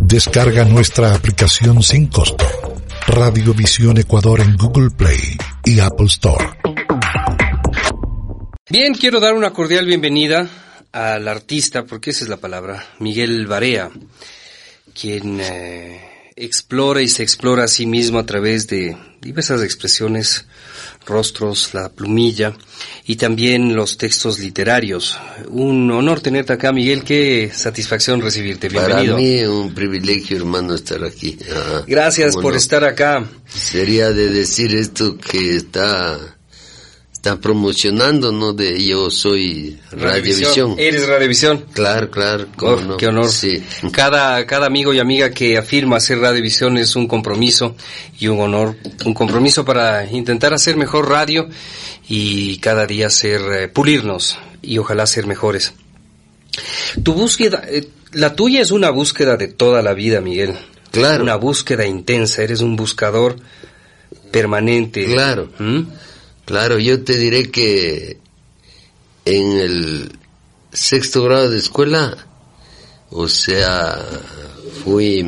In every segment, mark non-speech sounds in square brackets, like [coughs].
Descarga nuestra aplicación sin costo. Radiovisión Ecuador en Google Play y Apple Store. Bien, quiero dar una cordial bienvenida al artista, porque esa es la palabra, Miguel Barea, quien eh, explora y se explora a sí mismo a través de diversas expresiones rostros, la plumilla y también los textos literarios. Un honor tenerte acá, Miguel. Qué satisfacción recibirte. Bienvenido. Para mí un privilegio, hermano, estar aquí. Gracias por estar acá. Sería de decir esto que está está promocionando, ¿no? De yo soy Radiovisión. Eres Radiovisión. Claro, claro. Oh, Qué honor. Sí. Cada, cada amigo y amiga que afirma ser Radiovisión es un compromiso y un honor, un compromiso para intentar hacer mejor radio y cada día ser, eh, pulirnos y ojalá ser mejores. Tu búsqueda, eh, la tuya es una búsqueda de toda la vida, Miguel. Claro. Una búsqueda intensa, eres un buscador permanente. Claro. ¿Mm? Claro, yo te diré que en el sexto grado de escuela, o sea, fui,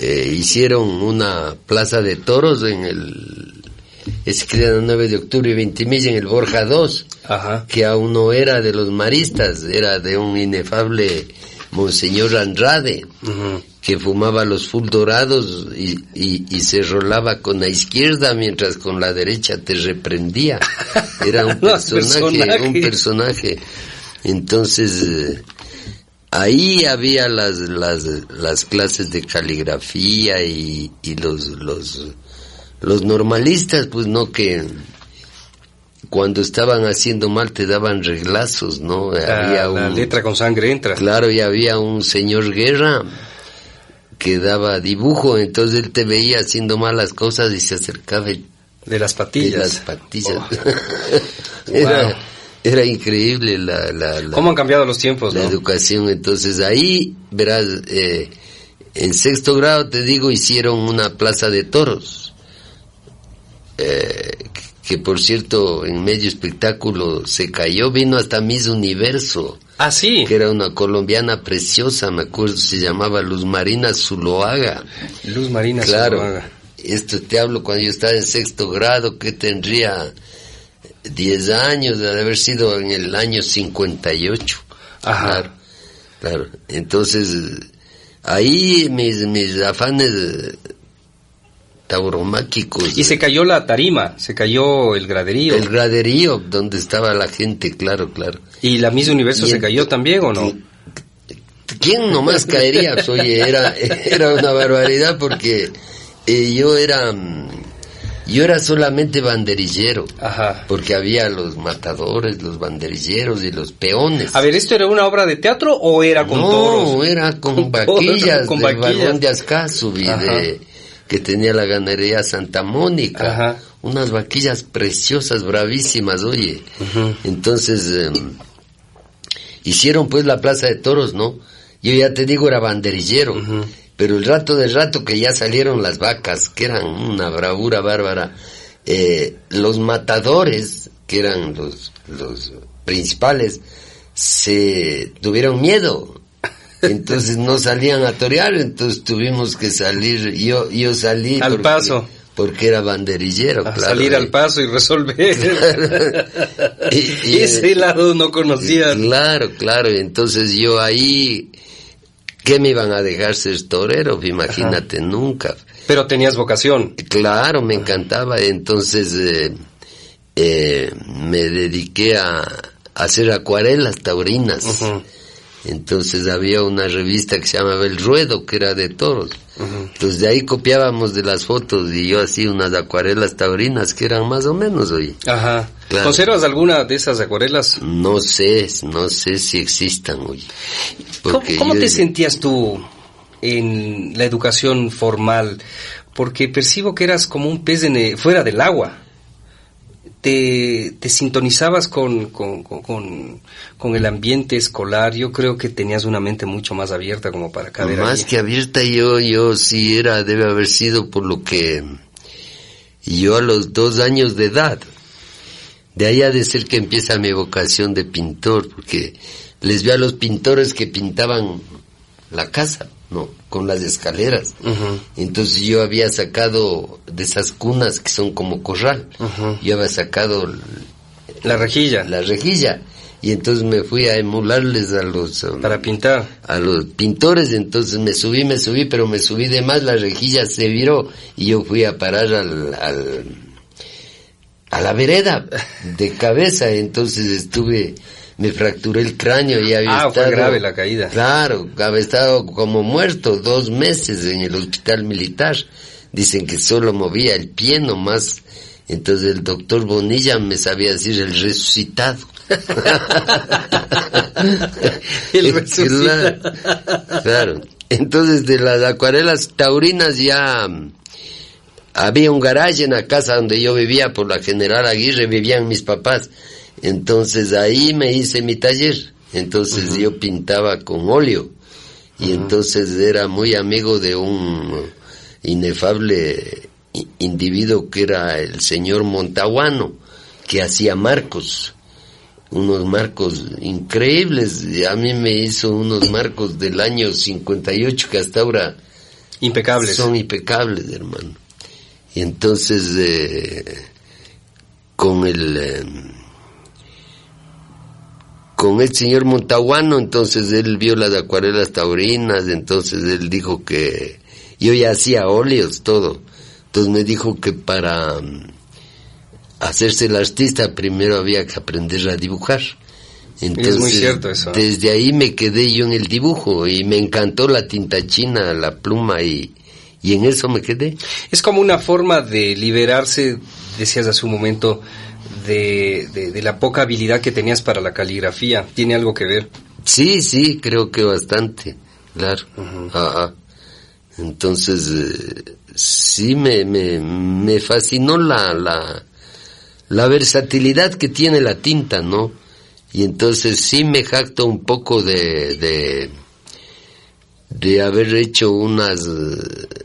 eh, hicieron una plaza de toros en el, el 9 de octubre y 20 mil en el Borja 2, Ajá. que aún no era de los maristas, era de un inefable Monseñor Andrade. Que fumaba los full dorados y, y, y se rolaba con la izquierda mientras con la derecha te reprendía. [laughs] Era un personaje, un personaje. Entonces, eh, ahí había las, las, las clases de caligrafía y, y los, los, los normalistas, pues no que cuando estaban haciendo mal te daban reglazos, ¿no? La, la letra con sangre entra. Claro, y había un señor Guerra que daba dibujo, entonces él te veía haciendo malas cosas y se acercaba De las de patillas. las patillas. Oh. [laughs] era, Wow. era increíble la, la, la, ¿Cómo han cambiado los tiempos, la no? educación. Entonces ahí, verás, eh, en sexto grado, te digo, hicieron una plaza de toros. Eh, que por cierto, en medio espectáculo se cayó, vino hasta Miss Universo Ah, sí. que era una colombiana preciosa, me acuerdo, se llamaba Luz Marina Zuloaga. Luz Marina Claro, Zuluaga. esto te hablo cuando yo estaba en sexto grado, que tendría 10 años, de haber sido en el año 58. Ajá. Claro, claro. Entonces, ahí mis, mis afanes tauromáquicos. Y se cayó la tarima, se cayó el graderío. El graderío donde estaba la gente, claro, claro. ¿Y la Miss Universo Y se cayó también o no? ¿Quién nomás caería? [laughs] Pues, Oye, era, era una barbaridad porque eh, yo era, yo era solamente banderillero. Ajá. Porque había los matadores, los banderilleros y los peones. A ver, ¿esto era una obra de teatro o era con no, toros? era con, [laughs] Con vaquillas toros, con del vaquillas. vagón de Azcázubi, Ajá. de, que tenía la ganadería Santa Mónica. Ajá. Unas vaquillas preciosas, bravísimas, oye. Entonces, em, hicieron pues la plaza de toros, ¿no? Yo ya te digo, era banderillero. Pero el rato del rato que ya salieron las vacas, que eran una bravura bárbara, eh, los matadores, que eran los, los principales, se tuvieron miedo. Entonces no salían a torear, entonces tuvimos que salir, yo, yo salí Al porque- paso. porque era banderillero, A claro. salir eh. al paso y resolver. [laughs] Y- y- Ese lado no conocía. Claro, claro. Entonces yo ahí, ¿qué me iban a dejar ser torero? Imagínate, nunca. Pero tenías vocación. Claro, me encantaba. Entonces eh, eh, me dediqué a, a hacer acuarelas taurinas. Entonces había una revista que se llamaba El Ruedo, que era de toros. Entonces de ahí copiábamos de las fotos y yo hacía unas acuarelas taurinas que eran más o menos hoy. Ajá. ¿Conservas alguna de esas acuarelas? No sé, no sé si existan hoy. ¿Cómo, te sentías tú en la educación formal? Porque percibo que eras como un pez en, fuera del agua te, te sintonizabas con, con, con, con, el ambiente escolar, yo creo que tenías una mente mucho más abierta como para caber Más que abierta yo, yo sí era, debe haber sido por lo que yo a los dos años de edad, de ahí ha de ser que empieza mi vocación de pintor, porque les veo a los pintores que pintaban la casa. ¿No? Con las escaleras. Entonces yo había sacado de esas cunas que son como corral, yo había sacado la rejilla. La rejilla. Y entonces me fui a emularles a los... Um, Para pintar. A los pintores, entonces me subí, me subí, pero me subí de más, la rejilla se viró y yo fui a parar al, al a la vereda de cabeza, entonces estuve me fracturé el cráneo y había ah, fue grave la caída. Claro, había estado como muerto dos meses en el hospital militar. Dicen que solo movía el pie nomás. Entonces el doctor Bonilla me sabía decir el resucitado. [laughs] el [laughs] resucitado. Claro, Entonces de las acuarelas taurinas ya mm, había un garaje en la casa donde yo vivía por la General Aguirre, vivían mis papás. Entonces ahí me hice mi taller. Entonces yo pintaba con óleo. Y entonces era muy amigo de un inefable individuo que era el señor Montaguano, que hacía marcos, unos marcos increíbles. A mí me hizo unos marcos del año 58 que hasta ahora impecables. Son impecables, hermano. Y entonces eh, con el eh, con el señor Montaguano, entonces él vio las acuarelas taurinas, entonces él dijo que yo ya hacía óleos, todo. Entonces me dijo que para mm, hacerse el artista primero había que aprender a dibujar. Entonces, es muy cierto eso. Desde ahí me quedé yo en el dibujo y me encantó la tinta china, la pluma y, y en eso me quedé. Es como una forma de liberarse, decías hace un momento, de, de, la poca habilidad que tenías para la caligrafía. ¿Tiene algo que ver? Sí, sí, creo que bastante, claro. Entonces, eh, sí me, me, me fascinó la, la, la versatilidad que tiene la tinta, ¿no? Y entonces sí me jacto un poco de, de, de haber hecho unas eh,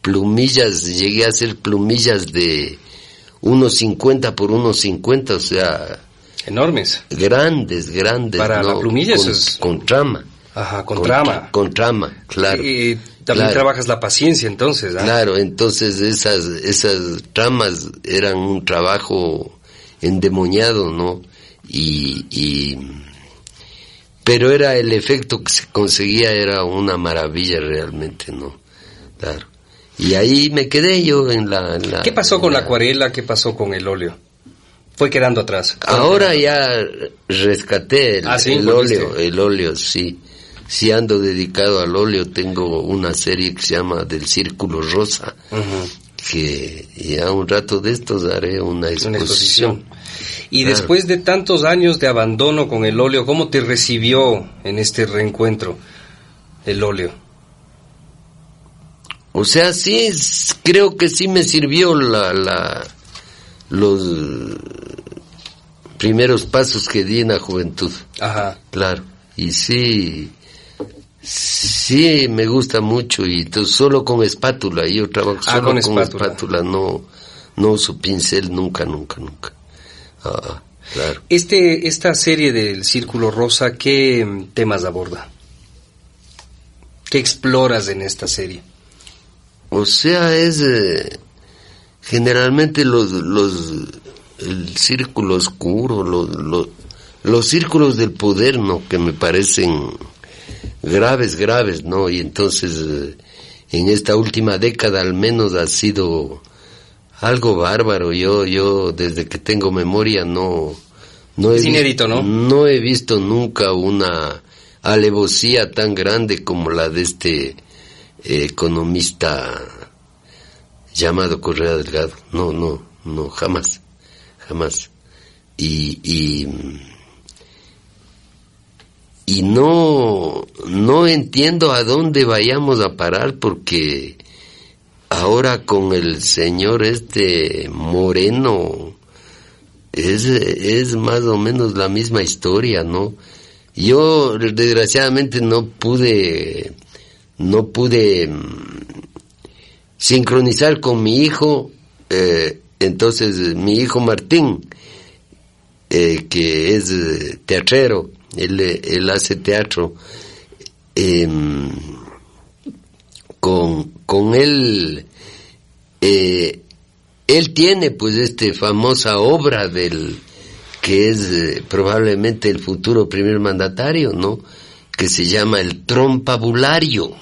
plumillas, llegué a hacer plumillas de, unos 50 por unos 50, o sea... Enormes. Grandes, grandes. Para la plumilla con, es... Con trama. Ajá, con, trama. Con trama, claro. Y, también trabajas la paciencia entonces, ¿ah? Claro, entonces esas, esas tramas eran un trabajo endemoniado, ¿no? Y, y, pero era el efecto que se conseguía, era una maravilla realmente, ¿no? Claro. Y ahí me quedé yo en la... ¿Qué pasó con la, acuarela? ¿Qué pasó con el óleo? Fue quedando atrás. Ahora ya rescaté el, ah, óleo, el óleo, sí. Si ando dedicado al óleo, tengo una serie que se llama Del Círculo Rosa, que ya un rato de estos haré una exposición. Y después de tantos años de abandono con el óleo, ¿cómo te recibió en este reencuentro el óleo? O sea, sí, creo que sí me sirvió la, la, los primeros pasos que di en la juventud. Ajá. Claro. Y sí, sí me gusta mucho y solo con espátula. Yo trabajo ah, solo con, espátula. no, no uso pincel nunca, nunca, nunca. Ah, claro. Este, esta serie del Círculo Rosa, ¿qué temas aborda? ¿Qué exploras en esta serie? O sea, es eh, generalmente los, los, el círculo oscuro, los, los, los círculos del poder, ¿no? Que me parecen graves, graves, ¿no? Y entonces, eh, en esta última década al menos ha sido algo bárbaro. Yo, yo, desde que tengo memoria, no, no he, ¿no? No he visto nunca una alevosía tan grande como la de este economista llamado Correa Delgado. No, no, no, jamás, jamás. Y, y, y no, no entiendo a dónde vayamos a parar porque ahora con el señor este Moreno es, es más o menos la misma historia, ¿no? Yo desgraciadamente no pude, no pude mm, sincronizar con mi hijo, eh, entonces mi hijo Martín, eh, que es eh, teatrero, él, él hace teatro, em, con, con él, él tiene pues esta famosa obra del que es probablemente el futuro primer mandatario, ¿no? Que se llama el trompabulario.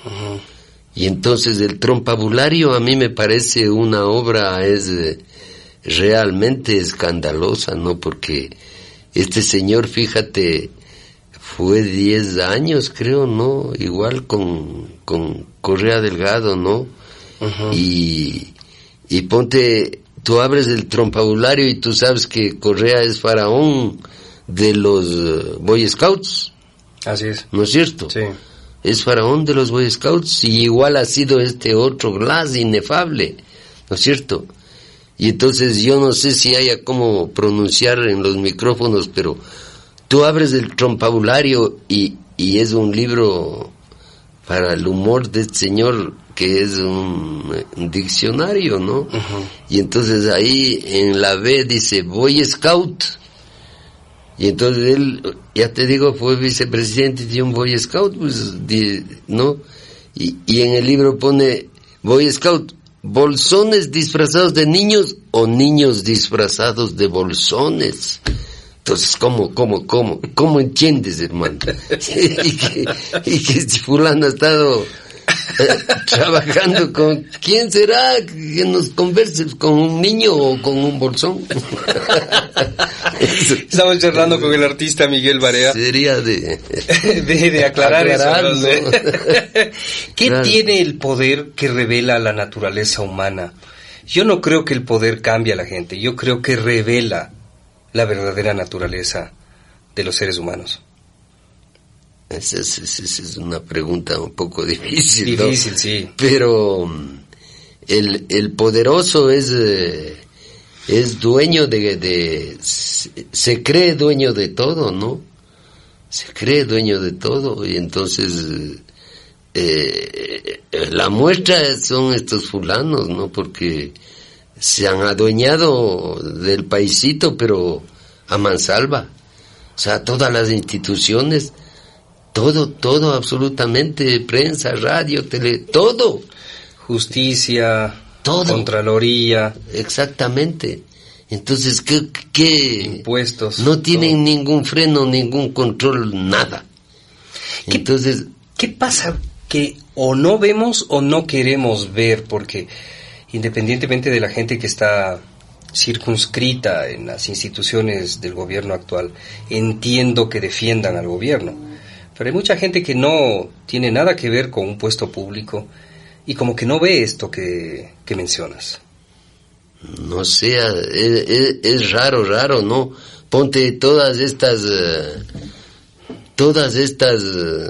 Y entonces el trompabulario a mí me parece una obra es realmente escandalosa, ¿no? Porque este señor, fíjate, fue 10 años, creo, ¿no? Igual con, con Correa Delgado, ¿no? y, y ponte, tú abres el trompabulario y tú sabes que Correa es faraón de los eh, Boy Scouts. Así es. ¿No es cierto? Sí. Es faraón de los Boy Scouts y igual ha sido este otro Glass inefable. ¿No es cierto? Y entonces yo no sé si haya cómo pronunciar en los micrófonos, pero tú abres el trompabulario y, y es un libro para el humor de este señor que es un, diccionario, ¿no? Y entonces ahí en la B dice Boy Scout. Y entonces él, ya te digo, fue vicepresidente de un Boy Scout, pues, ¿no? Y, y en el libro pone Boy Scout, bolsones disfrazados de niños o niños disfrazados de bolsones. Entonces, ¿cómo, cómo, cómo, cómo entiendes, hermano? [laughs] y, que, este fulano ha estado trabajando con quién será que nos converse con un niño o con un bolsón [laughs] [laughs] estamos charlando con el artista Miguel Barea. sería de [laughs] de, aclarar, eso [laughs] qué tiene el poder que revela la naturaleza humana yo no creo que el poder cambie a la gente yo creo que revela la verdadera naturaleza de los seres humanos. Esa es, una pregunta un poco difícil. Difícil, sí. Pero mm, el, el poderoso es, eh, es dueño de, se cree dueño de todo, ¿no? Se cree dueño de todo y entonces eh, la muestra son estos fulanos, ¿no? Porque se han adueñado del paisito, pero a mansalva. O sea, todas las instituciones todo, todo, absolutamente, prensa, radio, tele, todo. Justicia, todo. Contraloría. Exactamente. Entonces, ¿qué? qué Impuestos. No tienen ningún freno, ningún control, nada. Entonces... ¿Qué pasa? Que o no vemos o no queremos ver, porque independientemente de la gente que está circunscrita en las instituciones del gobierno actual, entiendo que defiendan al gobierno pero hay mucha gente que no tiene nada que ver con un puesto público y como que no ve esto que, mencionas. No sé, es, raro, raro, ¿no? Ponte todas estas, eh, todas estas eh,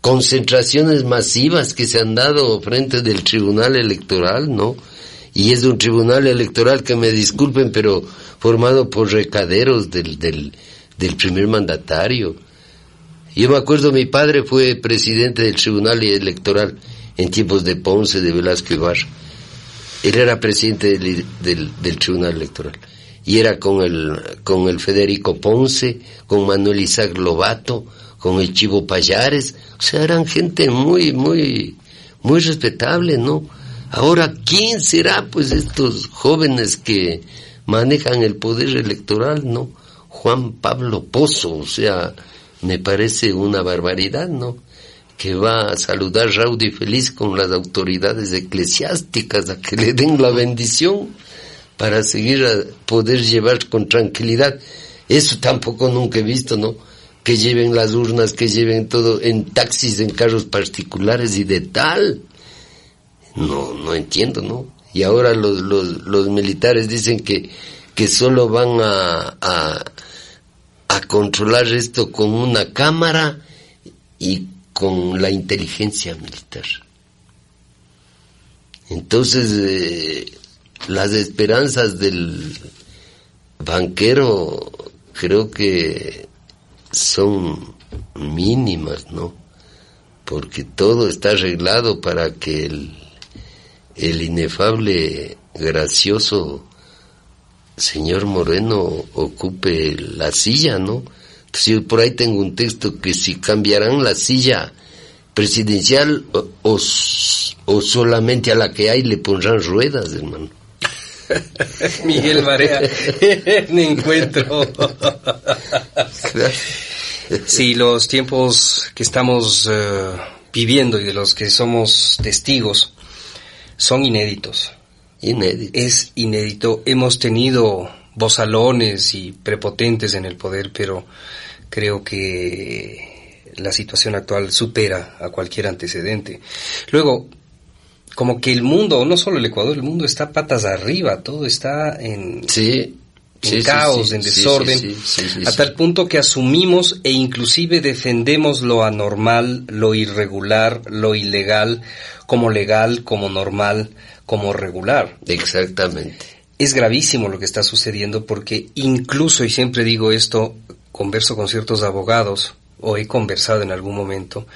concentraciones masivas que se han dado frente del Tribunal Electoral, ¿no? Y es un tribunal electoral que me disculpen, pero formado por recaderos del, del primer mandatario yo me acuerdo, mi padre fue presidente del Tribunal Electoral en tiempos de Ponce, de Velasco Ibarra. Él era presidente del, del, Tribunal Electoral. Y era con el, con el Federico Ponce, con Manuel Isaac Lobato, con el Chivo Payares. O sea, eran gente muy, muy, muy respetable, ¿no? Ahora, ¿quién será, pues, estos jóvenes que manejan el poder electoral, ¿no? Juan Pablo Pozo, o sea, me parece una barbaridad, ¿no? Que va a saludar y feliz con las autoridades eclesiásticas a que le den la bendición para seguir a poder llevar con tranquilidad. Eso tampoco nunca he visto, ¿no? que lleven las urnas, que lleven todo en taxis, en carros particulares y de tal. No, no entiendo, ¿no? Y ahora los, los, los militares dicen que, que solo van a, a, a controlar esto con una cámara y con la inteligencia militar. Entonces, eh, las esperanzas del banquero creo que son mínimas, ¿no? Porque todo está arreglado para que el, el inefable, gracioso señor Moreno ocupe la silla, ¿no? Yo por ahí tengo un texto que si cambiarán la silla presidencial o, o, o solamente a la que hay le pondrán ruedas, hermano. [laughs] Miguel Marea, en encuentro. sí, los tiempos que estamos uh, viviendo y de los que somos testigos son inéditos. Inédito. Es inédito. Hemos tenido bozalones y prepotentes en el poder, pero creo que la situación actual supera a cualquier antecedente. Luego, como que el mundo, no solo el Ecuador, el mundo está patas arriba, todo está en, sí, en sí, caos, sí, en desorden, a tal punto que asumimos e inclusive defendemos lo anormal, lo irregular, lo ilegal, como legal, como normal, como regular. Exactamente. Es gravísimo lo que está sucediendo porque incluso, y siempre digo esto, converso con ciertos abogados, o he conversado en algún momento,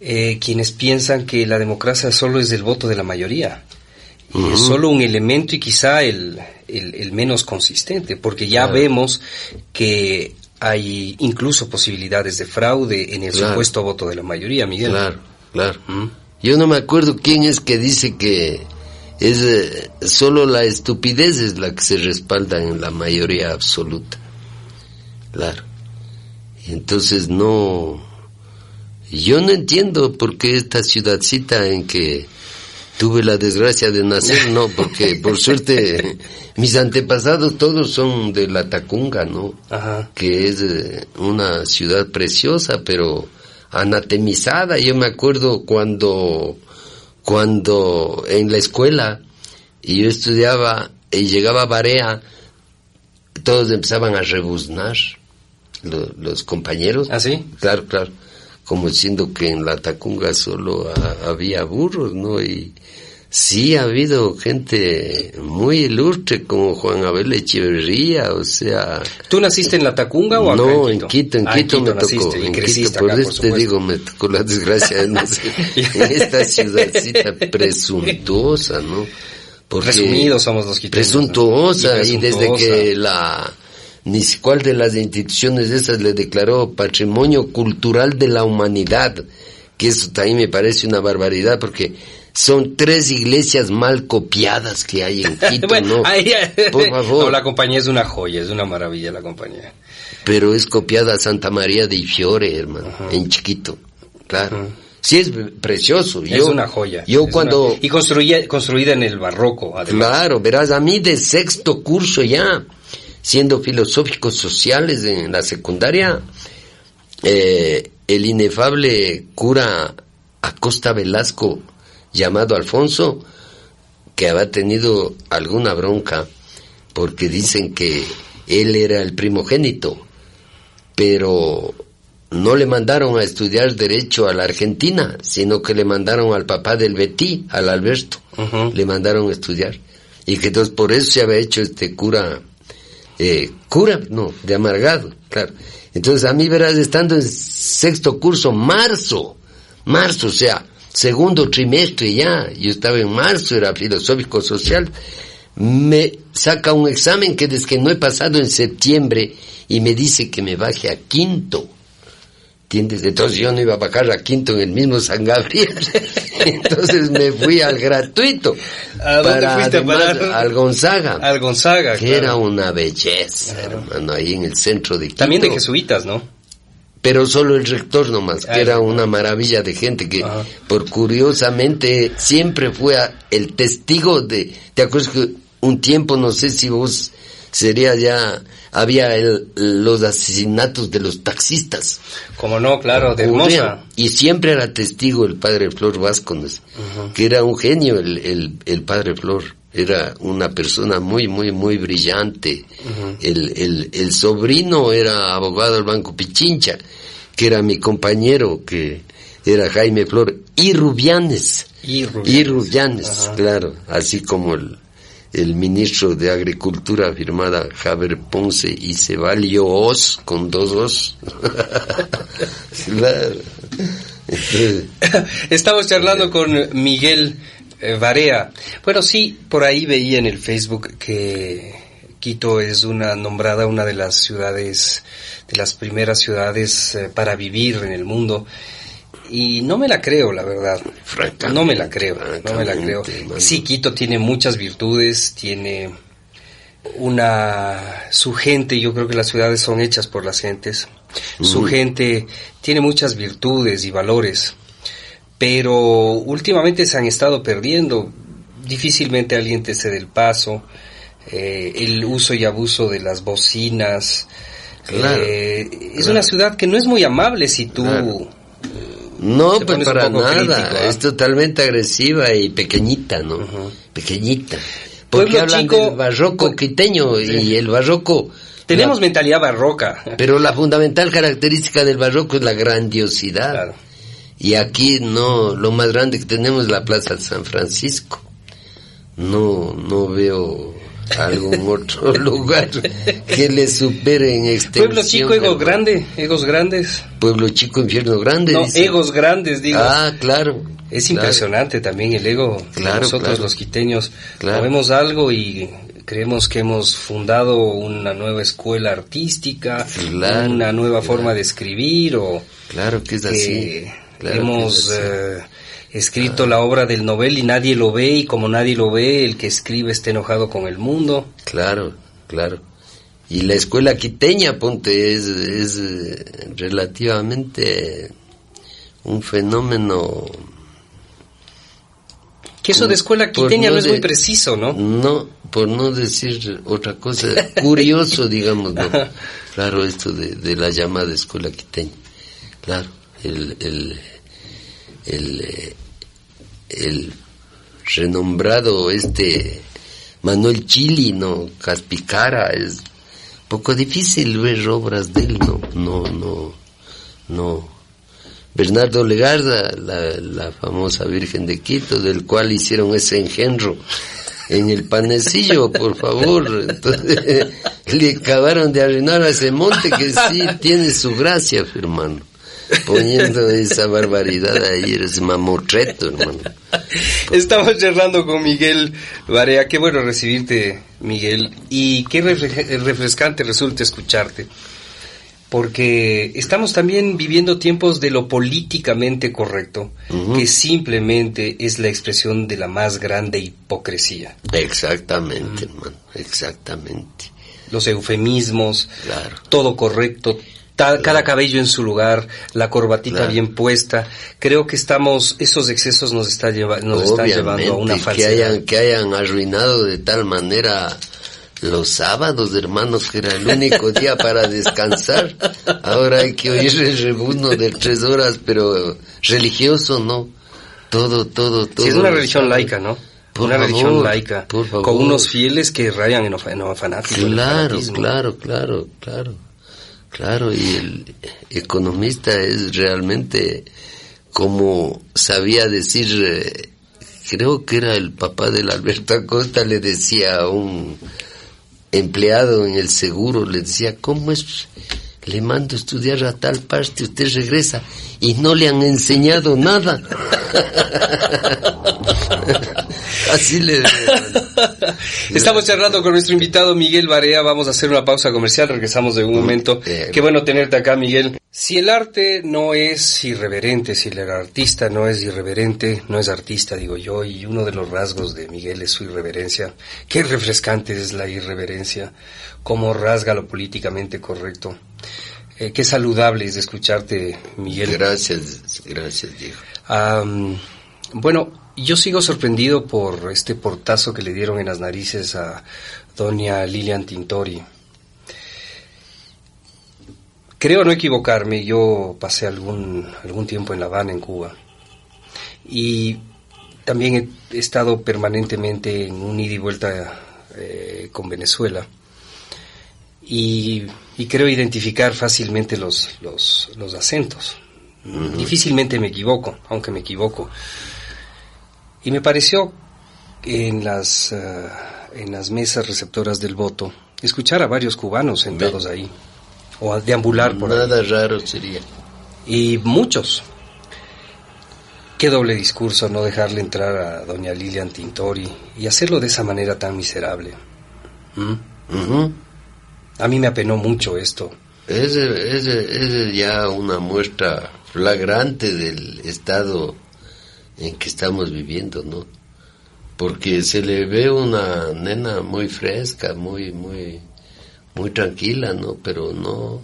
eh, quienes piensan que la democracia solo es del voto de la mayoría. Y es solo un elemento y quizá el, el, el menos consistente, porque ya Claro. vemos que hay incluso posibilidades de fraude en el Claro. supuesto voto de la mayoría, Miguel. Claro, claro. ¿Mm? Yo no me acuerdo quién es que dice que es eh, solo la estupidez es la que se respalda en la mayoría absoluta. Claro. Entonces no yo no entiendo por qué esta ciudadcita en que tuve la desgracia de nacer, no, porque por [laughs] suerte mis antepasados todos son de la Tacunga, ¿no? Ajá. que es eh, una ciudad preciosa, pero anatemizada. Yo me acuerdo cuando, cuando en la escuela y yo estudiaba y llegaba a Barea, todos empezaban a rebuznar, lo- los compañeros. ¿Ah, sí? Claro, claro. Como diciendo que en la Tacunga solo ha- había burros, ¿no? Y sí ha habido gente muy ilustre como Juan Abel Echeverría, o sea... ¿Tú naciste en la Tacunga o acá No, en en Quito? En Ah, Quito me naciste tocó. En Quito, por eso te digo, me tocó la desgracia de nacer [laughs] en esta ciudadcita presuntuosa, ¿no? Porque Presumidos somos los quiteños, ¿no? Presuntuosa, Y y, desde que la ni cuál de las instituciones esas le declaró patrimonio cultural de la humanidad, que eso también me parece una barbaridad porque son tres iglesias mal copiadas que hay en [laughs] Quito, Bueno, ¿no? ahí- Por favor. No, la compañía es una joya, es una maravilla la compañía. pero es copiada Santa María de Ifiore, hermano, en chiquito, claro. Sí es precioso. es Yo, una joya. Yo es cuando, una- Y construía, construida en el barroco, además. claro, verás, a mí de sexto curso ya, siendo filosóficos sociales en la secundaria, eh, el inefable cura Acosta Velasco, llamado Alfonso, que había tenido alguna bronca, porque dicen que él era el primogénito, pero no le mandaron a estudiar derecho a la Argentina, sino que le mandaron al papá del Betí, al Alberto, le mandaron a estudiar. Y que entonces por eso se había hecho este cura, eh, cura, no, de amargado, claro. Entonces a mí verás, estando en sexto curso, marzo, marzo, o sea, segundo trimestre ya, yo estaba en marzo, era filosófico social, me saca un examen que desde que no he pasado en septiembre y me dice que me baje a quinto. ¿Entiendes? Entonces yo no iba a bajar a quinto en el mismo San Gabriel. [laughs] Entonces me fui al gratuito. ¿A dónde para fuiste a además, parar? Al Gonzaga. Al Gonzaga, que claro. era una belleza, hermano, ahí en el centro de Quito. También de jesuitas, ¿no? Pero solo el rector nomás, que era una maravilla de gente que, Ajá. por curiosamente, siempre fue el testigo de... ¿Te acuerdas que un tiempo, no sé si vos serías ya había el, los asesinatos de los taxistas. Como no, claro, de hermosa. Y siempre era testigo el padre Flor Vázquez, que era un genio el, el, el, padre Flor. Era una persona muy, muy, muy brillante. el, el, el sobrino era abogado del Banco Pichincha, que era mi compañero, que era Jaime Flor, y Rubianes. Y Rubianes, claro, así como el, el ministro de Agricultura firmada Javier Ponce y Ceballos con dos os. [laughs] [laughs] claro. [laughs] Estamos charlando con Miguel eh, Varea. Bueno, sí, por ahí veía en el Facebook que Quito es una nombrada una de las ciudades, de las primeras ciudades eh, para vivir en el mundo y no me la creo, la verdad. No me la creo, no me la creo. Sí, Quito tiene muchas virtudes, tiene una... Su gente, yo creo que las ciudades son hechas por las gentes. Su gente tiene muchas virtudes y valores, pero últimamente se han estado perdiendo. Difícilmente alguien te cede el paso. Eh, el uso y abuso de las bocinas. Eh, es una ciudad que no es muy amable si tú... No, pues para nada. ¿ah? Es totalmente agresiva y pequeñita, ¿no? Pequeñita. Porque hablan del barroco quiteño y el barroco... Tenemos mentalidad barroca. Pero la fundamental característica del barroco es la grandiosidad. Y aquí no, lo más grande que tenemos es la Plaza de San Francisco. No, no veo algún [laughs] otro lugar que le supere en extensión. Pueblo chico, ego grande, egos grandes. Pueblo chico, infierno grande. No, egos grandes, digo. Ah, claro. Es impresionante también el ego claro, nosotros los quiteños. Vemos algo y creemos que hemos fundado una nueva escuela artística, una nueva forma de escribir o... Claro que es así. Hemos... Eh, escrito la obra del novel y nadie lo ve y como nadie lo ve, el que escribe está enojado con el mundo. Claro, claro. Y la escuela quiteña, ponte, es, es eh, relativamente un fenómeno... Que eso de escuela quiteña no, es muy preciso, ¿no? No, por no decir otra cosa, curioso, [laughs] digamos, ¿no? Claro, esto de, de la llamada escuela quiteña. Claro, el, el el, renombrado este Manuel Chili, ¿no? Caspicara, es poco difícil ver obras de él, ¿no? No, no, no. Bernardo Legarda, la, la famosa Virgen de Quito, del cual hicieron ese engendro en el panecillo, por favor. Entonces, [laughs] le acabaron de arruinar a ese monte que sí tiene su gracia, hermano poniendo esa barbaridad ahí, eres mamotreto, hermano. Estamos charlando con Miguel Barea, qué bueno recibirte, Miguel, y qué refrescante resulta escucharte, porque estamos también viviendo tiempos de lo políticamente correcto, que simplemente es la expresión de la más grande hipocresía. Exactamente, hermano, exactamente. Los eufemismos, todo correcto, cada cabello en su lugar, la corbatita bien puesta. Creo que estamos, esos excesos nos, está lleva, nos están llevando a una falsedad. Que hayan, que hayan arruinado de tal manera los sábados, hermanos, que era el único [laughs] día para descansar. Ahora hay que oír el rebuno de tres horas, pero religioso, ¿no? Todo, todo, todo. Sí, es una religión laica, ¿no? una religión laica. Con unos fieles que rayan en, en fanáticos. Claro, claro, claro, claro. Claro, y el economista es realmente como sabía decir, eh, creo que era el papá del Alberto Acosta, le decía a un empleado en el seguro, le decía, ¿cómo es? Le mando a estudiar a tal parte, usted regresa y no le han enseñado nada. [laughs] Así le... Estamos charlando con nuestro invitado Miguel Barea. Vamos a hacer una pausa comercial. Regresamos de un momento. Qué bueno tenerte acá, Miguel. Si el arte no es irreverente, si el artista no es irreverente, no es artista, digo yo, y uno de los rasgos de Miguel es su irreverencia. Qué refrescante es la irreverencia, cómo rasga lo políticamente correcto. Eh, qué saludable es escucharte, Miguel. Gracias, gracias, Diego. bueno, yo sigo sorprendido por este portazo que le dieron en las narices a doña Lilian Tintori. Creo no equivocarme, yo pasé algún, algún tiempo en La Habana, en Cuba, y también he estado permanentemente en un ida y vuelta eh, con Venezuela. Y, creo identificar fácilmente los, los, los acentos. Difícilmente me equivoco, aunque me equivoco. Y me pareció en las, eh, en las mesas receptoras del voto escuchar a varios cubanos sentados ahí, o a deambular por Nada raro sería. Y muchos. Qué doble discurso no dejarle entrar a doña Lilian Tintori y hacerlo de esa manera tan miserable. ¿Mm? A mí me apenó mucho esto. Es, es ya una muestra flagrante del estado en que estamos viviendo, ¿no? Porque se le ve una nena muy fresca, muy, muy, muy tranquila, ¿no? Pero no,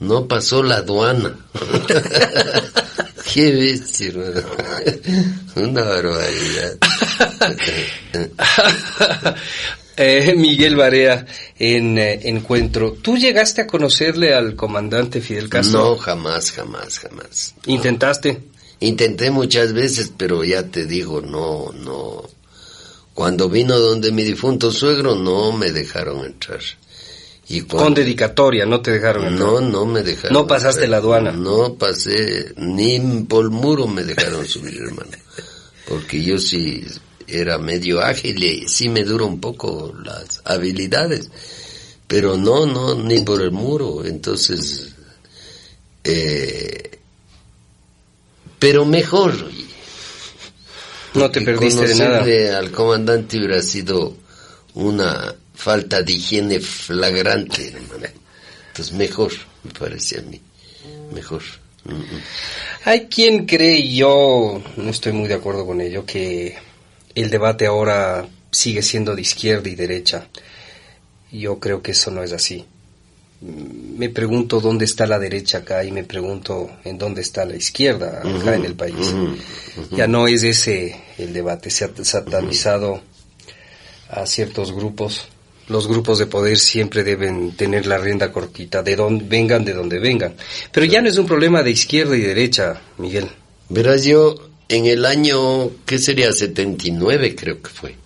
no pasó la aduana. [laughs] Qué bestia, [laughs] Una barbaridad. [laughs] eh, [laughs] Miguel Barea, en eh, Encuentro, ¿tú llegaste a conocerle al comandante Fidel Castro? No, jamás, jamás, jamás. ¿Intentaste? Intenté muchas veces, pero ya te digo, no, no. Cuando vino donde mi difunto suegro, no me dejaron entrar. Con dedicatoria, no te dejaron entrar. No, no me dejaron. No pasaste la aduana. No pasé, ni por muro me dejaron subir, hermano. Porque yo sí era medio ágil y sí me duró un poco las habilidades. Pero no, no, ni por el muro. Entonces, eh, pero mejor. No te perdiste de nada. al comandante hubiera sido una falta de higiene flagrante, Entonces mejor, me parece a mí. Mejor. Hay quien cree, y yo no estoy muy de acuerdo con ello, que el debate ahora sigue siendo de izquierda y derecha. Yo creo que eso no es así me pregunto dónde está la derecha acá y me pregunto en dónde está la izquierda acá en el país. Ya no es ese el debate, se ha satanizado a ciertos grupos. Los grupos de poder siempre deben tener la rienda cortita, de donde vengan, de donde vengan. Pero ya no es un problema de izquierda y derecha, Miguel. Verás, yo en el año, ¿qué sería? 79 creo que fue,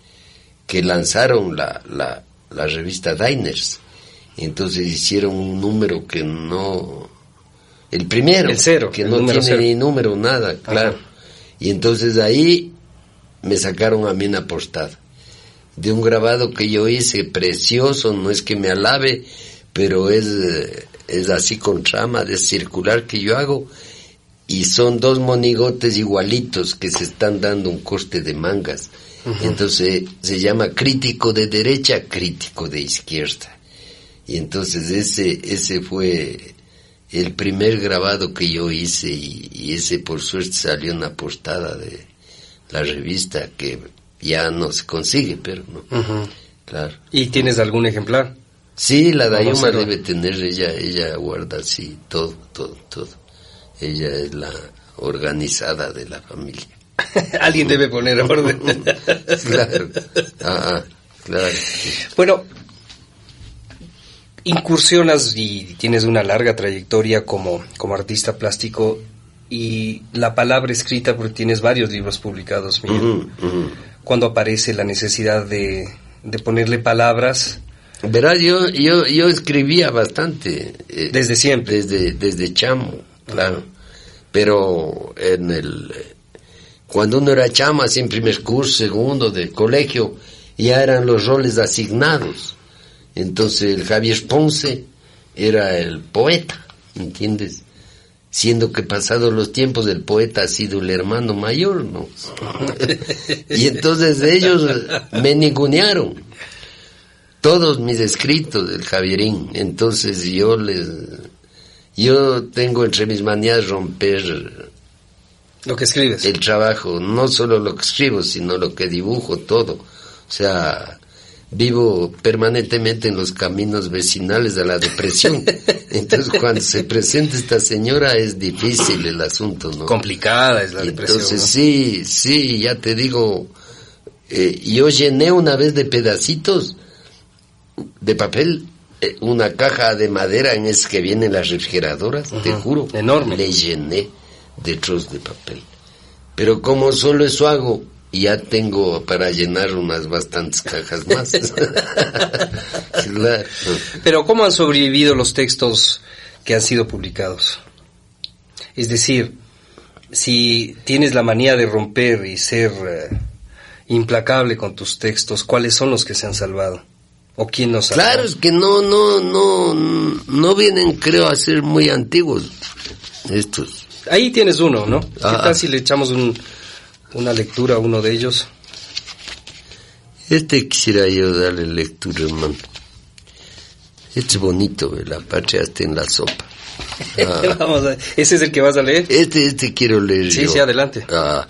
que lanzaron la, la, la revista Diners entonces hicieron un número que no... El primero. El cero. Que no tiene ni número, nada, claro. Y entonces ahí me sacaron a mí una portada de un grabado que yo hice precioso, no es que me alabe, pero es, es así con trama de circular que yo hago y son dos monigotes igualitos que se están dando un corte de mangas. Entonces se llama crítico de derecha, crítico de izquierda. Y entonces ese, ese fue el primer grabado que yo hice y, ese por suerte salió en la portada de la revista que ya no se consigue, pero no. Claro. ¿Y tienes algún ejemplar? Sí, la Dayuma debe tener, ella, ella guarda así todo, todo, todo. Ella es la organizada de la familia. [laughs] Alguien debe poner orden. [laughs] claro. Ah, claro. Bueno, incursionas y tienes una larga trayectoria como, como artista plástico y la palabra escrita, porque tienes varios libros publicados, Miguel. Cuando aparece la necesidad de, de ponerle palabras. Verás, yo, yo, yo escribía bastante. Eh, desde siempre. Desde, desde chamo, claro. Pero en el, cuando uno era chama, en primer curso, segundo de colegio, ya eran los roles asignados. Entonces el Javier Ponce era el poeta, ¿entiendes? Siendo que pasados los tiempos el poeta ha sido el hermano mayor, ¿no? [laughs] y entonces ellos me ningunearon todos mis escritos del Javierín. Entonces yo les yo tengo entre mis manías romper lo que escribes. El trabajo, no solo lo que escribo, sino lo que dibujo, todo. O sea, vivo permanentemente en los caminos vecinales de la depresión. [laughs] Entonces, cuando se presenta esta señora es difícil el asunto, ¿no? Complicada es la depresión. Entonces, sí, sí, ya te digo, eh, yo llené una vez de pedacitos de papel una caja de madera en es que vienen las refrigeradoras, te juro. Enorme. Le llené de trozos de papel. Pero como solo eso hago, ya tengo para llenar unas bastantes cajas más. [laughs] Claro. Pero ¿cómo han sobrevivido los textos que han sido publicados? Es decir, si tienes la manía de romper y ser eh, implacable con tus textos, ¿cuáles son los que se han salvado? ¿O quién nos? Claro, es que no, no, no, no vienen, creo, a ser muy antiguos estos. Ahí tienes uno, ¿no? ¿Qué Ah. tal si le echamos un- una lectura a uno de ellos? Este quisiera yo darle lectura, hermano. Este es bonito, la patria está en la sopa. [laughs] Ah. Vamos a- ¿Ese es el que vas a leer? Este, este quiero leer Sí, yo. sí, adelante. Ah,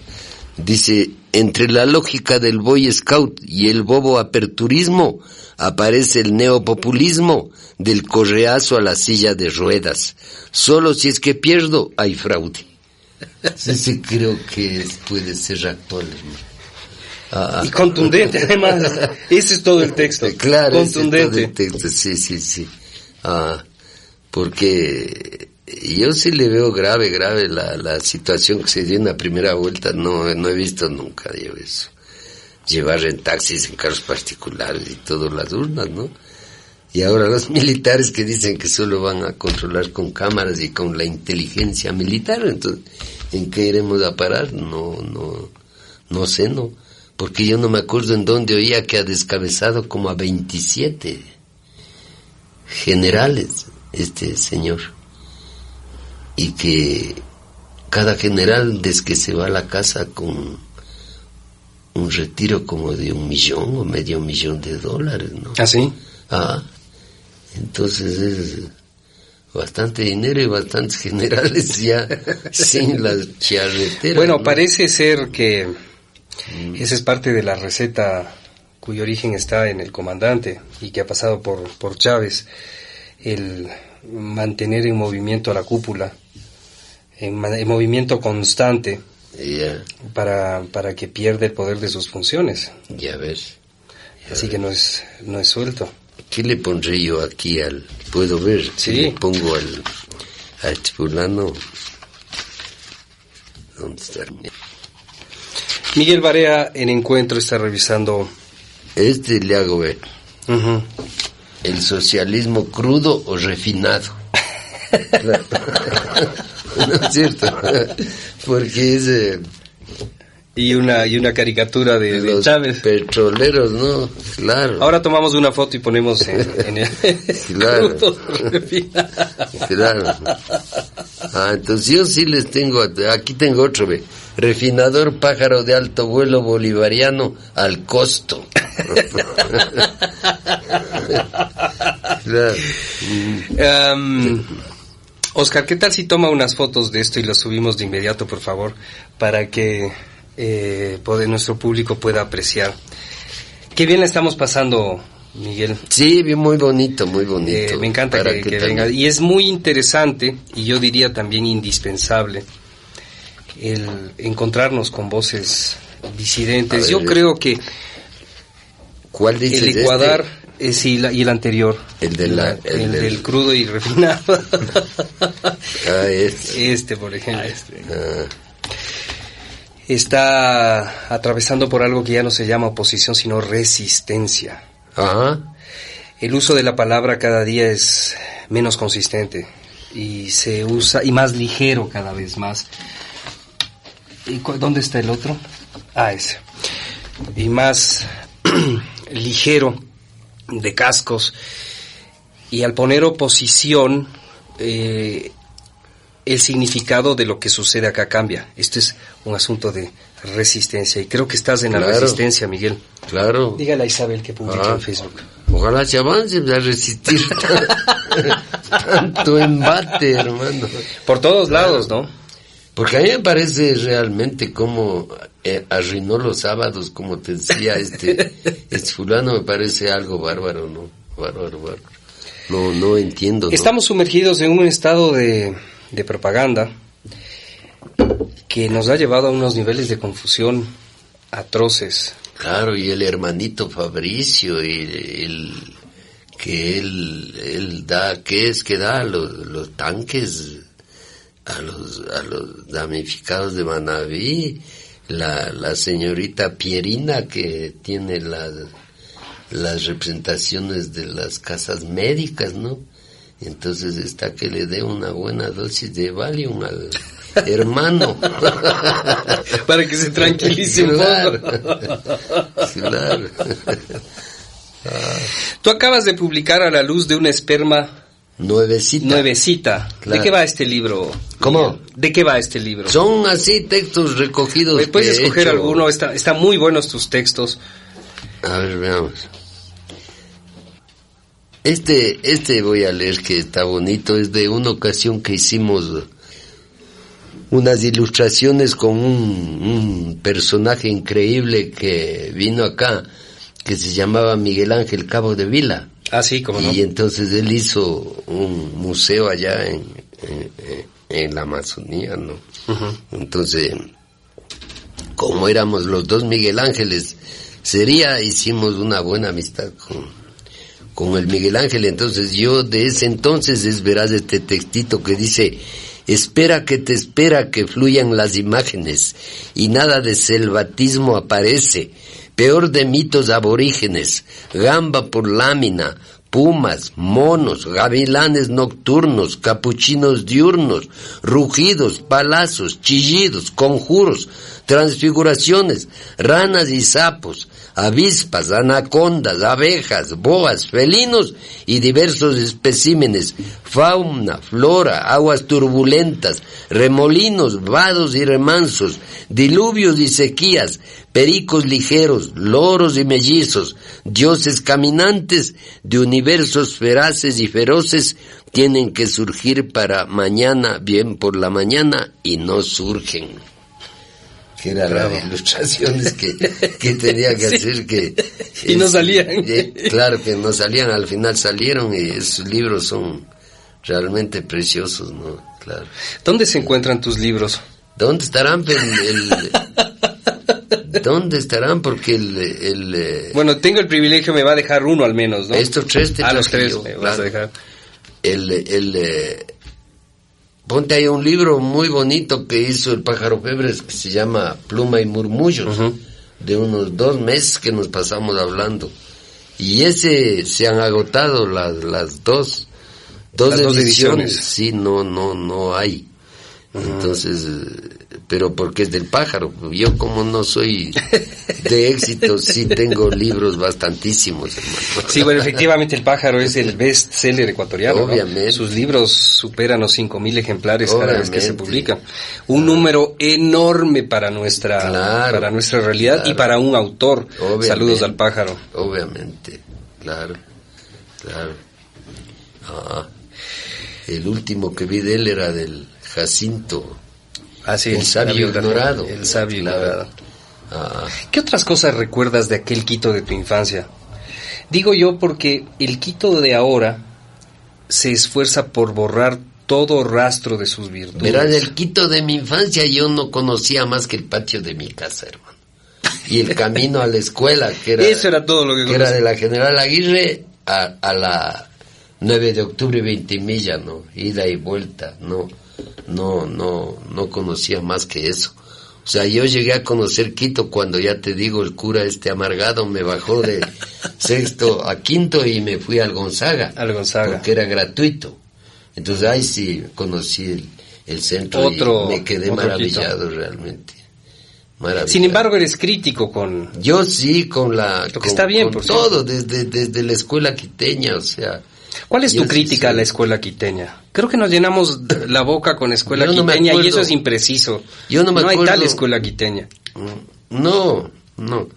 dice, entre la lógica del Boy Scout y el bobo aperturismo, aparece el neopopulismo del correazo a la silla de ruedas. Solo si es que pierdo, hay fraude. [laughs] Ese creo que es- puede ser actual, hermano. Ah, Y contundente, [laughs] además. Ese es todo el texto. Claro, ese es todo Contundente. el texto, sí, sí, sí. Ah, porque yo sí le veo grave, grave la, la situación que se dio en la primera vuelta. No, no he visto nunca yo eso. Llevar en taxis, en carros particulares y todas las urnas, ¿no? Y ahora los [laughs] militares que dicen que solo van a controlar con cámaras y con la inteligencia militar, entonces, ¿en qué iremos a parar? No, no, no sé, no. Porque yo no me acuerdo en dónde oía que ha descabezado como a 27 generales este señor. Y que cada general desde que se va a la casa con un retiro como de un millón o medio millón de dólares, ¿no? ¿Ah, sí? Ah, entonces es bastante dinero y bastantes [laughs] generales ya sin las charreteras. Bueno, ¿no? parece ser que esa es parte de la receta cuyo origen está en el comandante y que ha pasado por, por Chávez, el mantener en movimiento a la cúpula, en, en movimiento constante Ya, para, para que pierda el poder de sus funciones. ya ves. Así que no es, no es suelto. ¿Qué le pondré yo aquí al... ¿Puedo ver? Sí. ¿Qué Le pongo al... A este fulano... ¿Dónde está? Miguel Barea en encuentro está revisando Este le hago ver. ujú, ¿El socialismo crudo o refinado? [laughs] ¿No es cierto? Porque es... eh, y una y una caricatura de, de los Chávez. petroleros, ¿no? Claro. Ahora tomamos una foto y ponemos en, en el [laughs] Claro. [laughs] Crudo refinado. Claro. Ah, entonces yo sí les tengo, aquí tengo otro, ve. Refinador pájaro de alto vuelo bolivariano al costo. [laughs] Em, Oscar, ¿qué tal si toma unas fotos de esto y las subimos de inmediato, por favor, para que eh, nuestro público pueda apreciar? Qué bien la estamos pasando, Miguel. Sí, bien, muy bonito, muy bonito. Eh, me encanta que, venga. Y es muy interesante, y yo diría también indispensable, el encontrarnos con voces disidentes. Ver, yo creo que ¿Cuál dices? el este? Ecuador es y, la- y el anterior. El de la- el el del- del crudo y refinado. [laughs] Ah, este. este, por ejemplo. Ah, Está atravesando por algo que ya no se llama oposición, sino resistencia. Ajá. El uso de la palabra cada día es menos consistente y se usa y más ligero cada vez más. ¿Y dónde está el otro? Ah, ese. Y más [clears throat] ligero de cascos. Y al poner oposición, eh, el significado de lo que sucede acá cambia. Esto es un asunto de resistencia y creo que estás en la resistencia, Miguel. Claro. Dígale a Isabel que publique Ah. en Facebook. Ojalá se avance a resistir [laughs] tanto embate, hermano. Por todos lados, ¿no? Porque a mí me parece realmente como eh, arruinó los sábados, como te decía este, [laughs] este fulano, me parece algo bárbaro, ¿no? Bárbaro, bárbaro. No, no entiendo. ¿no? Estamos sumergidos en un estado de, de propaganda que nos ha llevado a unos niveles de confusión atroces. Claro, y el hermanito Fabricio, y el, que él, él da, ¿qué es que da? Los, los tanques a los, a los damnificados de Manaví, la, la señorita Pierina que tiene las, las representaciones de las casas médicas, ¿no? Entonces está que le dé una buena dosis de Valium al hermano. [laughs] Para que se tranquilice un [laughs] Claro. Tú acabas de publicar a la luz de una esperma Nuevecita. nuevecita. ¿De Claro. qué va este libro? ¿Cómo? ¿De qué va este libro? Son así textos recogidos. ¿Puedes que he escoger hecho. alguno? Está, están muy buenos tus textos. A ver, veamos. Este, este voy a leer que está bonito, es de una ocasión que hicimos unas ilustraciones con un, un personaje increíble que vino acá, que se llamaba Miguel Ángel Cabo de Vila. Ah, sí, como no. Y entonces él hizo un museo allá en, en, en la Amazonía, ¿no? Entonces, como éramos los dos Miguel Ángeles, sería, hicimos una buena amistad con, con el Miguel Ángel. Entonces yo de ese entonces es verás este textito que dice, espera que te espera que fluyan las imágenes y nada de selvatismo aparece, peor de mitos aborígenes, gamba por lámina, pumas, monos, gavilanes nocturnos, capuchinos diurnos, rugidos, palazos, chillidos, conjuros, transfiguraciones, ranas y sapos, avispas, anacondas, abejas, boas, felinos y diversos especímenes, fauna, flora, aguas turbulentas, remolinos, vados y remansos, diluvios y sequías, pericos ligeros, loros y mellizos, dioses caminantes de universos feraces y feroces tienen que surgir para mañana, bien por la mañana, y no surgen que eran las ilustraciones que, que [laughs] tenía que Sí. hacer que Y no salían. eh, claro que no salían al final salieron y esos libros son realmente preciosos no claro ¿Dónde se encuentran tus libros? dónde estarán el, el- dónde estarán porque el, el eh, Bueno, tengo el privilegio, me va a dejar uno al menos, ¿no? Estos tres te A los traje tres yo, me vas a claro. dejar. el, el eh, ponte ahí un libro muy bonito que hizo el pájaro Febres que se llama Pluma y Murmullos de unos dos meses que nos pasamos hablando y ese se han agotado las las dos dos, Las dos ediciones. ediciones. sí no no no hay entonces pero porque es del pájaro yo como no soy de éxito sí tengo libros bastantísimos hermano. Sí, bueno, efectivamente el pájaro es el best seller ecuatoriano. ¿no? Obviamente. Sus libros superan los 5.000 ejemplares cada vez que se publican. Un número enorme para nuestra, Claro, para nuestra realidad y para un autor. Obviamente. Saludos al pájaro. Obviamente, claro, claro. Ah, el último que vi de él era del Jacinto, Ah, sí, el sabio ignorado. El sabio ignorado. Ah, ¿Qué otras cosas recuerdas de aquel Quito de tu infancia? Digo yo porque el Quito de ahora se esfuerza por borrar todo rastro de sus virtudes. verás, el Quito de mi infancia yo no conocía más que el patio de mi casa, hermano. Y el camino a la escuela, que era, Eso era todo lo que que era de la General Aguirre a, a la 9 de octubre 20 millas, ¿no? Ida y vuelta, no, no, no, no conocía más que eso. O sea, yo llegué a conocer Quito cuando ya te digo, el cura este amargado me bajó de [laughs] sexto a quinto y me fui al Gonzaga. Al Gonzaga. Porque era gratuito. Entonces ahí sí conocí el, el centro Otro- y me quedé otro maravillado realmente. Maravillado. Sin embargo, eres crítico con... Yo sí, con la... Lo que con- está bien, con por todo, desde, desde la escuela quiteña, o sea... ¿Cuál es yo tu sí crítica a la escuela quiteña? Creo que nos llenamos la boca con escuela Yo no quiteña y eso es impreciso. Yo no me hay acuerdo. tal escuela quiteña. No, no.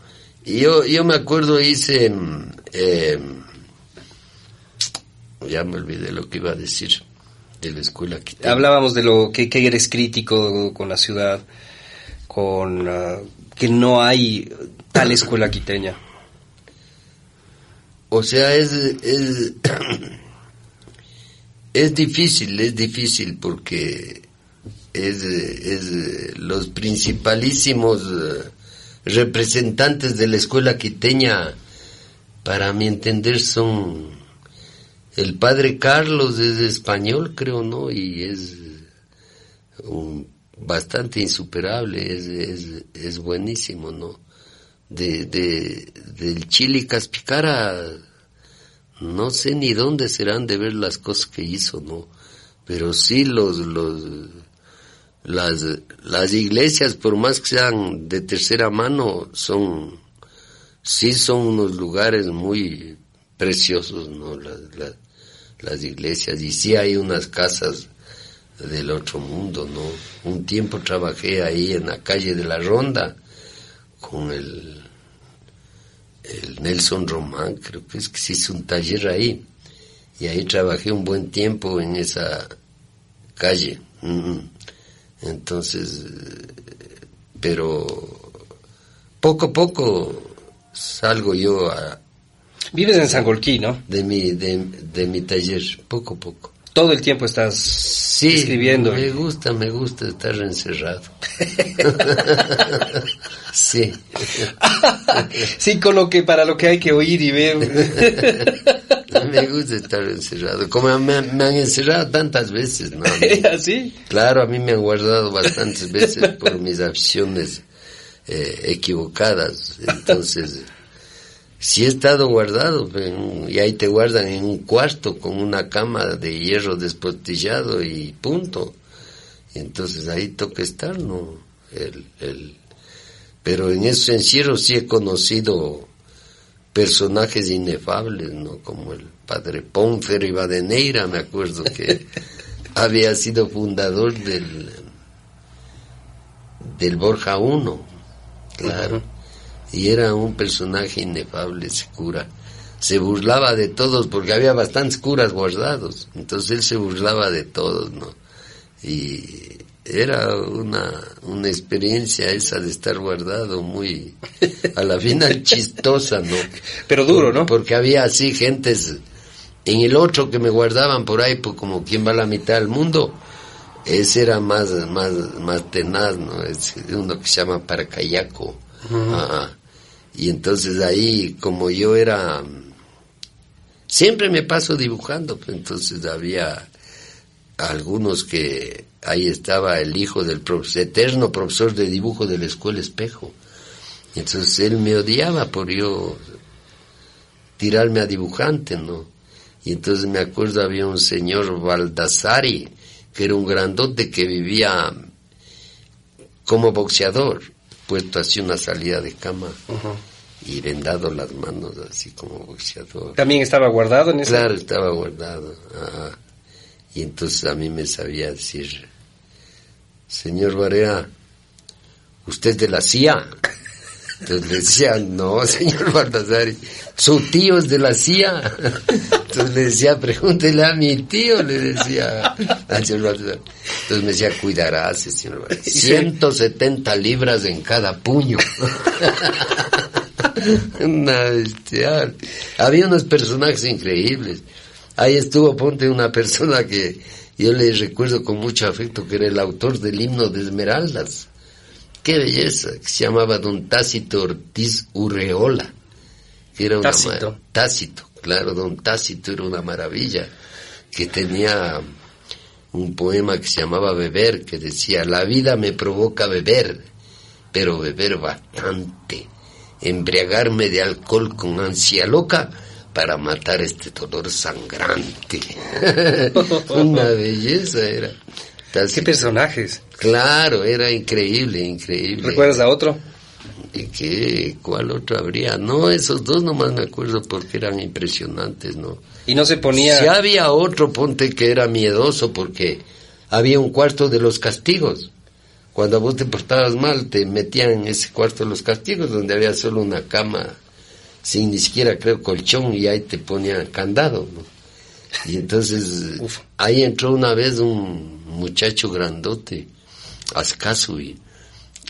Yo, yo me acuerdo hice... eh, ya me olvidé lo que iba a decir de la escuela quiteña. Hablábamos de lo que, que eres crítico con la ciudad, con ah, que no hay tal escuela quiteña. O sea, es, es, [coughs] es difícil, es difícil porque es, es los principalísimos eh, representantes de la escuela quiteña, para mi entender, son El padre Carlos es español, creo, ¿no? Y es un, bastante insuperable, es, es, es buenísimo, ¿no? De, de, del Chile Caspicara, no sé ni dónde serán de ver las cosas que hizo, ¿no? Pero sí los, los, las, las iglesias, por más que sean de tercera mano, son, sí son unos lugares muy preciosos, ¿no? Las, las, las iglesias, y sí hay unas casas del otro mundo, ¿no? Un tiempo trabajé ahí en la calle de la Ronda con el, el Nelson Román, creo que es que se hizo un taller ahí, y ahí trabajé un buen tiempo en esa calle. Entonces, pero poco a poco salgo yo a... Vives en Sangolquí, ¿no? De mi, de, de mi taller, poco a poco. Todo el tiempo estás sí, escribiendo. Me gusta, me gusta estar encerrado. [laughs] sí. sí, con lo que, para lo que hay que oír y ver. [laughs] me gusta estar encerrado. Como me, me han encerrado tantas veces, ¿no? [laughs] ¿Así? Claro, a mí me han guardado bastantes veces por mis aficiones eh, equivocadas. Entonces, sí he estado guardado, y ahí te guardan en un cuarto con una cama de hierro despostillado y punto. Y entonces ahí toca estar, ¿no? El, el, pero en esos encierros sí he conocido personajes inefables, ¿no? Como el padre Ponfer y Badeneira, me acuerdo que [laughs] había sido fundador del, del Borja I, claro. Y era un personaje inefable, ese cura. Se burlaba de todos porque había bastantes curas guardados. Entonces él se burlaba de todos, ¿no? Y era una, una experiencia esa de estar guardado muy, a la final chistosa, ¿no? [laughs] Pero duro, ¿no? Porque había así gentes, en el otro que me guardaban por ahí, pues como quien va a la mitad del mundo, ese era más, más, más tenaz, ¿no? Es uno que se llama Paracayaco. Y entonces ahí, como yo era, siempre me paso dibujando, pues entonces había algunos que ahí estaba el hijo del eterno profesor de dibujo de la escuela Espejo. Entonces él me odiaba por yo tirarme a dibujante, ¿no? Y entonces me acuerdo había un señor Baldassari, que era un grandote que vivía como boxeador, puesto así una salida de cama y vendado las manos así como boxeador. ¿También estaba guardado en ese? Claro, estaba guardado. Y entonces a mí me sabía decir, señor Barea, usted es de la CIA. Entonces le decía, no, [laughs] señor Baldassari, su tío es de la CIA. Entonces le decía, pregúntele a mi tío, le decía al señor Baldassari. Entonces me decía, cuidarás, señor Baldassari. 170 libras en cada puño. [laughs] Una bestial. Había unos personajes increíbles. Ahí estuvo, ponte una persona que yo le recuerdo con mucho afecto, que era el autor del himno de Esmeraldas. Qué belleza, que se llamaba Don Tácito Ortiz Urreola. Que era una Tácito. Tácito, claro, Don Tácito era una maravilla. Que tenía un poema que se llamaba Beber, que decía, la vida me provoca beber, pero beber bastante, embriagarme de alcohol con ansia loca, para matar este dolor sangrante. [laughs] Una belleza era. ¿Qué personajes? Claro, era increíble, increíble. ¿Recuerdas a otro? ¿Y qué? ¿Cuál otro habría? No, esos dos nomás me acuerdo porque eran impresionantes, ¿no? Y no se ponía... Si había otro, ponte que era miedoso porque había un cuarto de los castigos. Cuando vos te portabas mal, te metían en ese cuarto de los castigos donde había solo una cama sin ni siquiera creo colchón y ahí te ponía candado, ¿no? Y entonces ahí entró una vez un muchacho grandote, ascaso, y,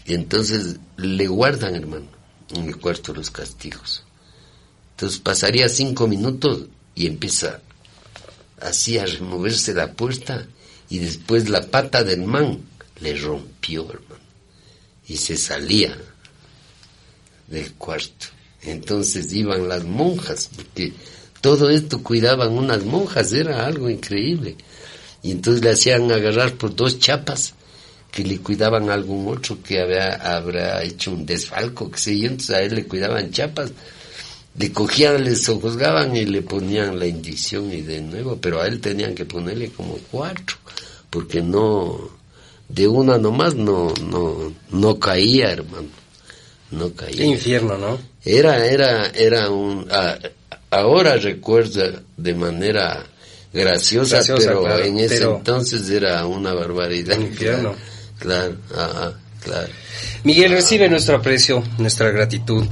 y entonces le guardan, hermano, en el cuarto los castigos. Entonces pasaría cinco minutos y empieza así a removerse la puerta y después la pata del man le rompió, hermano, y se salía del cuarto. Entonces iban las monjas, porque todo esto cuidaban unas monjas, era algo increíble. Y entonces le hacían agarrar por dos chapas que le cuidaban a algún otro que había, habrá hecho un desfalco, que sé yo, entonces a él le cuidaban chapas. Le cogían, le sojuzgaban y le ponían la inyección y de nuevo, pero a él tenían que ponerle como cuatro, porque no, de una nomás no, no, no caía, hermano. No caía. Qué infierno, ¿no? Era, era, era un, ahora recuerdo de manera graciosa, pero en ese entonces era una barbaridad. Infierno. [laughs] Claro, claro, claro. Miguel, recibe nuestro aprecio, nuestra gratitud.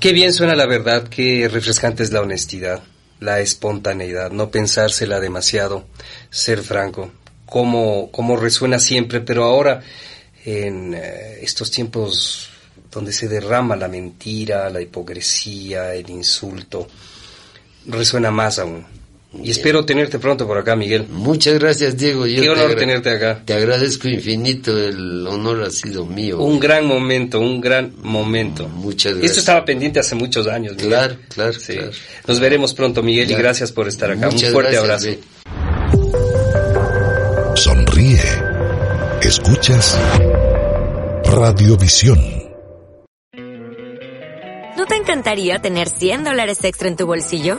Qué bien suena la verdad, qué refrescante es la honestidad, la espontaneidad, no pensársela demasiado, ser franco, como, como resuena siempre, pero ahora en eh, estos tiempos donde se derrama la mentira, la hipocresía, el insulto, resuena más aún. Y espero tenerte pronto por acá, Miguel. Muchas gracias, Diego. Qué honor tenerte acá. Te agradezco infinito, el honor ha sido mío. Un gran momento, un gran momento. Muchas gracias. Esto estaba pendiente hace muchos años. Miguel. Claro, claro, sí. Nos veremos pronto, Miguel, y gracias por estar acá. un fuerte abrazo. Sonríe. Escuchas Radiovisión. ¿No te encantaría tener 100 dólares extra en tu bolsillo?